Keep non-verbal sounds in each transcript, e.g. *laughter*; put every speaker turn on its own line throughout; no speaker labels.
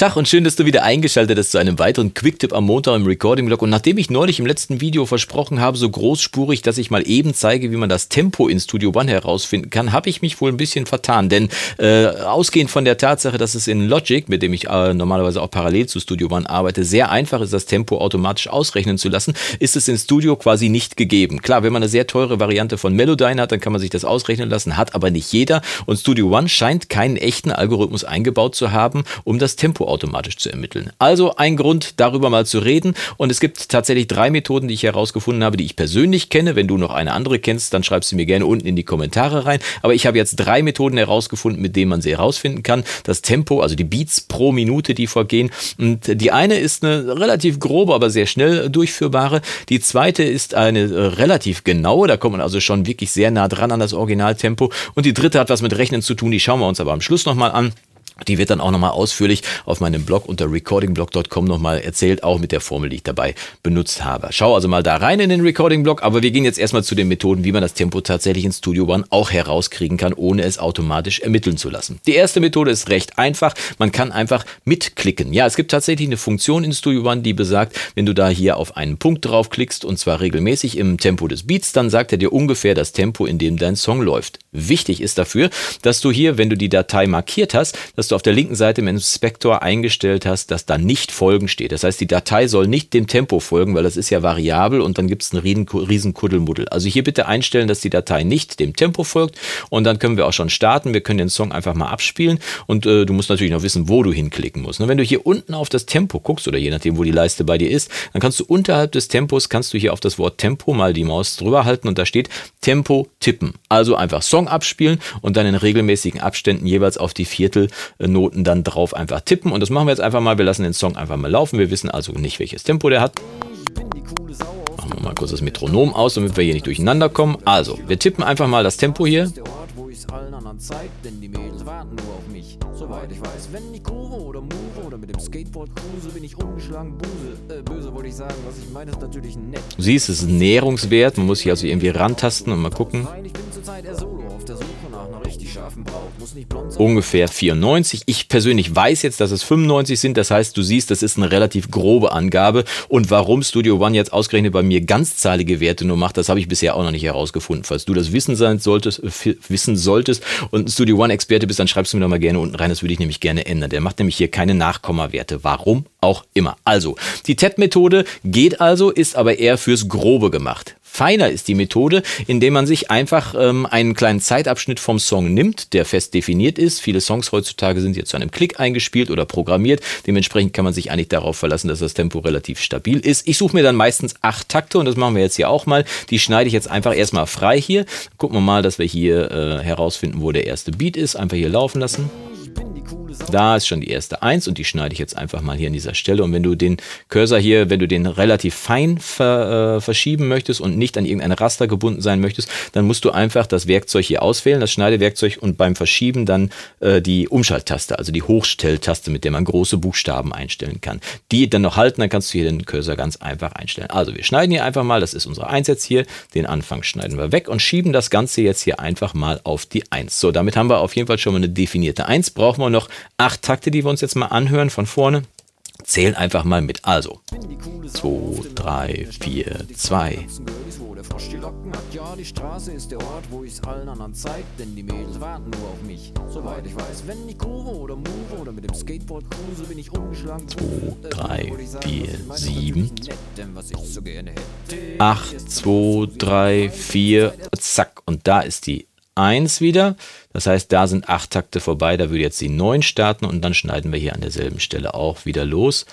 Tag und schön, dass du wieder eingeschaltet hast zu einem weiteren Quick-Tipp am Montag im Recording-Blog. Und nachdem ich neulich im letzten Video versprochen habe, so großspurig, dass ich mal eben zeige, wie man das Tempo in Studio One herausfinden kann, habe ich mich wohl ein bisschen vertan. Denn äh, ausgehend von der Tatsache, dass es in Logic, mit dem ich äh, normalerweise auch parallel zu Studio One arbeite, sehr einfach ist, das Tempo automatisch ausrechnen zu lassen, ist es in Studio quasi nicht gegeben. Klar, wenn man eine sehr teure Variante von Melodyne hat, dann kann man sich das ausrechnen lassen, hat aber nicht jeder. Und Studio One scheint keinen echten Algorithmus eingebaut zu haben, um das Tempo automatisch zu ermitteln. Also ein Grund, darüber mal zu reden. Und es gibt tatsächlich drei Methoden, die ich herausgefunden habe, die ich persönlich kenne. Wenn du noch eine andere kennst, dann schreib sie mir gerne unten in die Kommentare rein. Aber ich habe jetzt drei Methoden herausgefunden, mit denen man sie herausfinden kann. Das Tempo, also die Beats pro Minute, die vorgehen. Und die eine ist eine relativ grobe, aber sehr schnell durchführbare. Die zweite ist eine relativ genaue. Da kommt man also schon wirklich sehr nah dran an das Originaltempo. Und die dritte hat was mit Rechnen zu tun. Die schauen wir uns aber am Schluss nochmal an. Die wird dann auch nochmal ausführlich auf meinem Blog unter recordingblog.com nochmal erzählt, auch mit der Formel, die ich dabei benutzt habe. Schau also mal da rein in den Recording-Blog, aber wir gehen jetzt erstmal zu den Methoden, wie man das Tempo tatsächlich in Studio One auch herauskriegen kann, ohne es automatisch ermitteln zu lassen. Die erste Methode ist recht einfach. Man kann einfach mitklicken. Ja, es gibt tatsächlich eine Funktion in Studio One, die besagt, wenn du da hier auf einen Punkt draufklickst und zwar regelmäßig im Tempo des Beats, dann sagt er dir ungefähr das Tempo, in dem dein Song läuft. Wichtig ist dafür, dass du hier, wenn du die Datei markiert hast, dass du auf der linken Seite im Inspektor eingestellt hast, dass da nicht Folgen steht. Das heißt, die Datei soll nicht dem Tempo folgen, weil das ist ja variabel und dann gibt es einen riesen, Kuddelmuddel. Also hier bitte einstellen, dass die Datei nicht dem Tempo folgt und dann können wir auch schon starten. Wir können den Song einfach mal abspielen und äh, du musst natürlich noch wissen, wo du hinklicken musst. Und wenn du hier unten auf das Tempo guckst oder je nachdem, wo die Leiste bei dir ist, dann kannst du unterhalb des Tempos, kannst du hier auf das Wort Tempo mal die Maus drüber halten und da steht Tempo tippen. Also einfach Song abspielen und dann in regelmäßigen Abständen jeweils auf die Viertelnoten dann drauf einfach tippen. Und das machen wir jetzt einfach mal. Wir lassen den Song einfach mal laufen. Wir wissen also nicht, welches Tempo der hat. Machen wir mal kurz das Metronom aus, damit wir hier nicht durcheinander kommen. Also, wir tippen einfach mal das Tempo hier. Soweit ich weiß, wenn ich groove oder move oder mit dem Skateboard cruise, bin ich ungeschlagen Buse. Äh, böse wollte ich sagen, was ich meine, ist natürlich nett. Du siehst, es ist ein Näherungswert, man muss hier also irgendwie rantasten und mal gucken. Ich bin zurzeit eher solo Ungefähr 94. Ich persönlich weiß jetzt, dass es 95 sind, das heißt, du siehst, das ist eine relativ grobe Angabe. Und warum Studio One jetzt ausgerechnet bei mir ganzzahlige Werte nur macht, das habe ich bisher auch noch nicht herausgefunden. Falls du das wissen sein solltest, äh, wissen solltest, und Studio One Experte bist, dann schreibst du mir doch mal gerne unten rein. Das würde ich nämlich gerne ändern. Der macht nämlich hier keine Nachkommawerte. Warum auch immer. Also, die TED-Methode geht also, ist aber eher fürs Grobe gemacht. Feiner ist die Methode, indem man sich einfach ähm, einen kleinen Zeitabschnitt vom Song nimmt, der fest definiert ist. Viele Songs heutzutage sind jetzt zu einem Klick eingespielt oder programmiert. Dementsprechend kann man sich eigentlich darauf verlassen, dass das Tempo relativ stabil ist. Ich suche mir dann meistens acht Takte und das machen wir jetzt hier auch mal. Die schneide ich jetzt einfach erstmal frei hier. Gucken wir mal, dass wir hier äh, herausfinden, wo der erste Beat ist. Einfach hier laufen lassen. Da ist schon die erste 1 und die schneide ich jetzt einfach mal hier an dieser Stelle. Und wenn du den Cursor hier, wenn du den relativ fein ver, äh, verschieben möchtest und nicht an irgendein Raster gebunden sein möchtest, dann musst du einfach das Werkzeug hier auswählen, das Schneidewerkzeug und beim Verschieben dann äh, die Umschalttaste, also die Hochstelltaste, mit der man große Buchstaben einstellen kann. Die dann noch halten, dann kannst du hier den Cursor ganz einfach einstellen. Also wir schneiden hier einfach mal, das ist unsere 1 jetzt hier, den Anfang schneiden wir weg und schieben das Ganze jetzt hier einfach mal auf die 1. So, damit haben wir auf jeden Fall schon mal eine definierte 1. Brauchen wir noch acht Takte, die wir uns jetzt mal anhören von vorne. Zählen einfach mal mit. Also 2, 3, 4, 2. Die Locken hat ja, die Straße ist der Ort, wo ich's allen anderen zeig, denn die Mädels warten nur auf mich. Soweit ich weiß, wenn ich groove oder move oder mit dem Skateboard cruise, bin ich ungeschlagen. 2, 3, 4, 7. 8, 2, 3, 4, zack. Und da ist die 1 wieder. Das heißt, da sind 8 Takte vorbei, da würde jetzt die 9 starten und dann schneiden wir hier an derselben Stelle auch wieder los.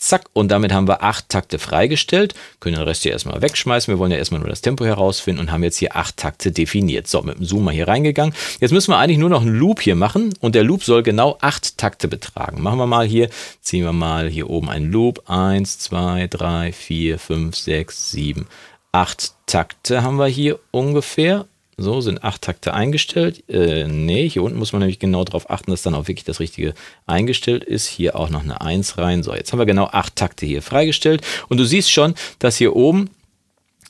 Zack, und damit haben wir 8 Takte freigestellt. Können den Rest hier erstmal wegschmeißen. Wir wollen ja erstmal nur das Tempo herausfinden und haben jetzt hier 8 Takte definiert. So, mit dem Zoom mal hier reingegangen. Jetzt müssen wir eigentlich nur noch einen Loop hier machen und der Loop soll genau 8 Takte betragen. Machen wir mal hier, ziehen wir mal hier oben einen Loop. 1, 2, 3, 4, 5, 6, 7, 8 Takte haben wir hier ungefähr. So, sind acht Takte eingestellt. Äh, nee, hier unten muss man nämlich genau darauf achten, dass dann auch wirklich das Richtige eingestellt ist. Hier auch noch eine 1 rein. So, jetzt haben wir genau acht Takte hier freigestellt. Und du siehst schon, dass hier oben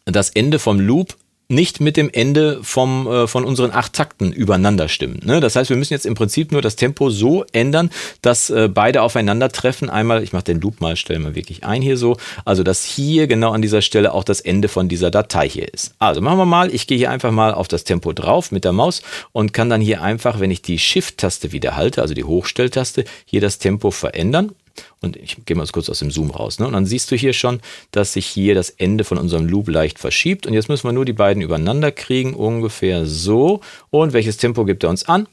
das Ende vom Loop nicht mit dem Ende vom, äh, von unseren acht Takten übereinander stimmen. Ne? Das heißt, wir müssen jetzt im Prinzip nur das Tempo so ändern, dass äh, beide aufeinandertreffen. Einmal, ich mache den Loop mal, stellen wir wirklich ein hier so. Also, dass hier genau an dieser Stelle auch das Ende von dieser Datei hier ist. Also machen wir mal, ich gehe hier einfach mal auf das Tempo drauf mit der Maus und kann dann hier einfach, wenn ich die Shift-Taste wieder halte, also die Hochstelltaste, hier das Tempo verändern. Und ich gehe mal kurz aus dem Zoom raus. Ne? Und dann siehst du hier schon, dass sich hier das Ende von unserem Loop leicht verschiebt. Und jetzt müssen wir nur die beiden übereinander kriegen, ungefähr so. Und welches Tempo gibt er uns an?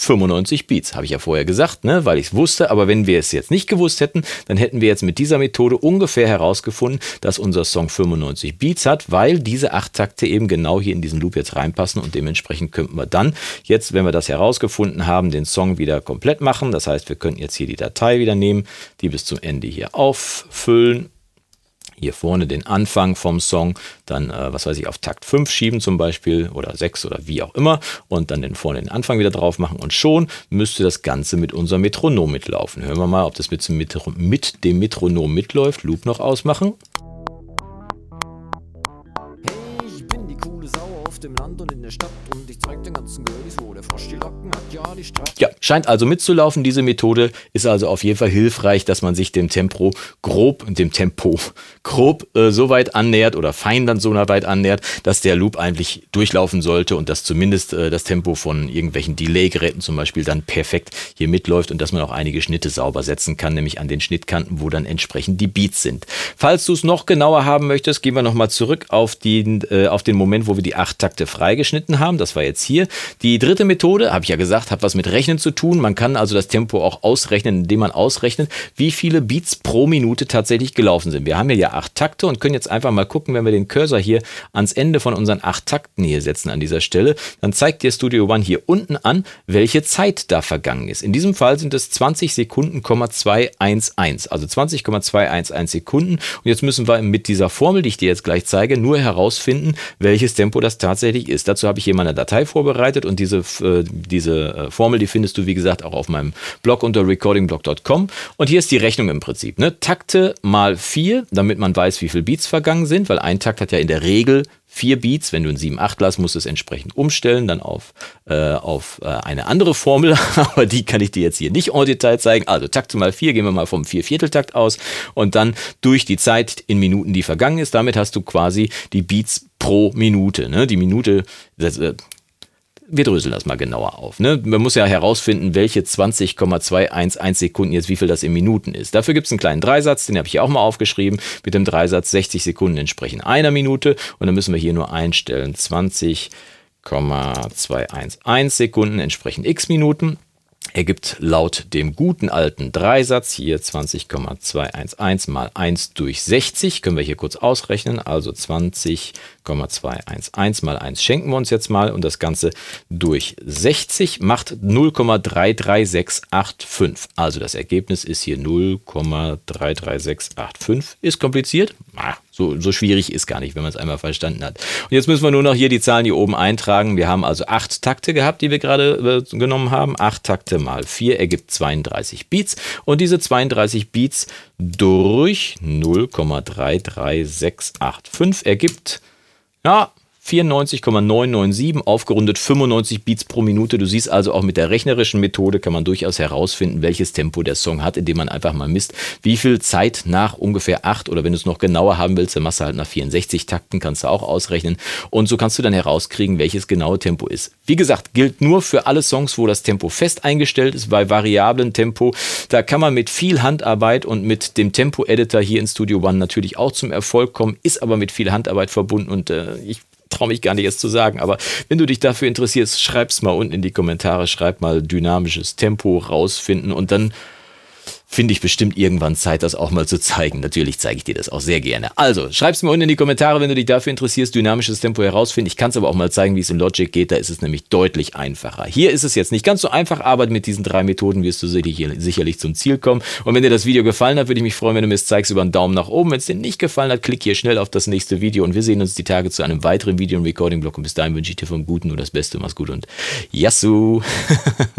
95 Beats, habe ich ja vorher gesagt, ne, weil ich es wusste. Aber wenn wir es jetzt nicht gewusst hätten, dann hätten wir jetzt mit dieser Methode ungefähr herausgefunden, dass unser Song 95 Beats hat, weil diese acht Takte eben genau hier in diesen Loop jetzt reinpassen und dementsprechend könnten wir dann jetzt, wenn wir das herausgefunden haben, den Song wieder komplett machen. Das heißt, wir könnten jetzt hier die Datei wieder nehmen, die bis zum Ende hier auffüllen hier vorne den Anfang vom Song, dann, äh, was weiß ich, auf Takt 5 schieben zum Beispiel oder 6 oder wie auch immer und dann den vorne den Anfang wieder drauf machen und schon müsste das Ganze mit unserem Metronom mitlaufen. Hören wir mal, ob das mit, mit dem Metronom mitläuft. Loop noch ausmachen. Hey, ich bin die coole Sau auf dem Land und in der Stadt und zeig den ganzen Girlies, wo der Frosch die Locken hat, ja, die Straße. Ja, scheint also mitzulaufen, diese Methode. Ist also auf jeden Fall hilfreich, dass man sich dem Tempo grob, dem Tempo grob äh, so weit annähert oder fein dann so weit annähert, dass der Loop eigentlich durchlaufen sollte und dass zumindest äh, das Tempo von irgendwelchen Delay-Geräten zum Beispiel dann perfekt hier mitläuft und dass man auch einige Schnitte sauber setzen kann, nämlich an den Schnittkanten, wo dann entsprechend die Beats sind. Falls du es noch genauer haben möchtest, gehen wir nochmal zurück auf den, äh, auf den Moment, wo wir die acht Takte freigeschnitten haben. Das war jetzt hier. Die dritte Methode, habe ich ja gesagt, hat was mit Rechnen zu tun. Man kann also das Tempo auch ausrechnen, indem man ausrechnet, wie viele Beats pro Minute tatsächlich gelaufen sind. Wir haben ja acht Takte und können jetzt einfach mal gucken, wenn wir den Cursor hier ans Ende von unseren acht Takten hier setzen an dieser Stelle, dann zeigt dir Studio One hier unten an, welche Zeit da vergangen ist. In diesem Fall sind es 20 Sekunden, 211, also 20,211 Sekunden. Und jetzt müssen wir mit dieser Formel, die ich dir jetzt gleich zeige, nur herausfinden, welches Tempo das tatsächlich ist. Dazu habe ich hier mal eine Datei vorbereitet und diese, äh, diese äh, Formel, die findest du, wie gesagt, auch auf meinem Blog unter recordingblog.com. Und hier ist die Rechnung im Prinzip. Ne? Takte mal 4, damit man weiß, wie viele Beats vergangen sind, weil ein Takt hat ja in der Regel vier Beats. Wenn du ein 7 8 hast, musst du es entsprechend umstellen, dann auf, äh, auf äh, eine andere Formel, *laughs* aber die kann ich dir jetzt hier nicht en Detail zeigen. Also Takt mal 4, gehen wir mal vom Viervierteltakt aus und dann durch die Zeit in Minuten, die vergangen ist. Damit hast du quasi die Beats pro Minute. Ne? Die Minute, das, äh, wir dröseln das mal genauer auf. Ne? Man muss ja herausfinden, welche 20,211 Sekunden jetzt wie viel das in Minuten ist. Dafür gibt es einen kleinen Dreisatz, den habe ich auch mal aufgeschrieben. Mit dem Dreisatz 60 Sekunden entsprechen einer Minute und dann müssen wir hier nur einstellen 20,211 Sekunden entsprechen x Minuten ergibt laut dem guten alten Dreisatz hier 20,211 mal 1 durch 60. Können wir hier kurz ausrechnen. Also 20,211 mal 1 schenken wir uns jetzt mal und das Ganze durch 60 macht 0,33685. Also das Ergebnis ist hier 0,33685. Ist kompliziert? Ah, so, so schwierig ist gar nicht, wenn man es einmal verstanden hat. Und jetzt müssen wir nur noch hier die Zahlen hier oben eintragen. Wir haben also acht Takte gehabt, die wir gerade äh, genommen haben. Acht Takte mal vier ergibt 32 Beats. Und diese 32 Beats durch 0,33685 ergibt, ja, 94,997 aufgerundet 95 Beats pro Minute. Du siehst also auch mit der rechnerischen Methode kann man durchaus herausfinden, welches Tempo der Song hat, indem man einfach mal misst, wie viel Zeit nach ungefähr 8 oder wenn du es noch genauer haben willst, dann machst du halt nach 64 Takten, kannst du auch ausrechnen und so kannst du dann herauskriegen, welches genaue Tempo ist. Wie gesagt, gilt nur für alle Songs, wo das Tempo fest eingestellt ist, bei variablen Tempo. Da kann man mit viel Handarbeit und mit dem Tempo-Editor hier in Studio One natürlich auch zum Erfolg kommen, ist aber mit viel Handarbeit verbunden und äh, ich traue mich gar nicht erst zu sagen, aber wenn du dich dafür interessierst, schreib's mal unten in die Kommentare, schreib mal dynamisches Tempo rausfinden und dann finde ich bestimmt irgendwann Zeit, das auch mal zu zeigen. Natürlich zeige ich dir das auch sehr gerne. Also, schreib's mir unten in die Kommentare, wenn du dich dafür interessierst, dynamisches Tempo herausfinden. Ich kann es aber auch mal zeigen, wie es in Logic geht. Da ist es nämlich deutlich einfacher. Hier ist es jetzt nicht ganz so einfach, aber mit diesen drei Methoden wirst du sicherlich zum Ziel kommen. Und wenn dir das Video gefallen hat, würde ich mich freuen, wenn du mir es zeigst über einen Daumen nach oben. Wenn es dir nicht gefallen hat, klick hier schnell auf das nächste Video und wir sehen uns die Tage zu einem weiteren Video im Recording-Blog. Und bis dahin wünsche ich dir vom Guten nur das Beste. Mach's gut und Yassou! *laughs*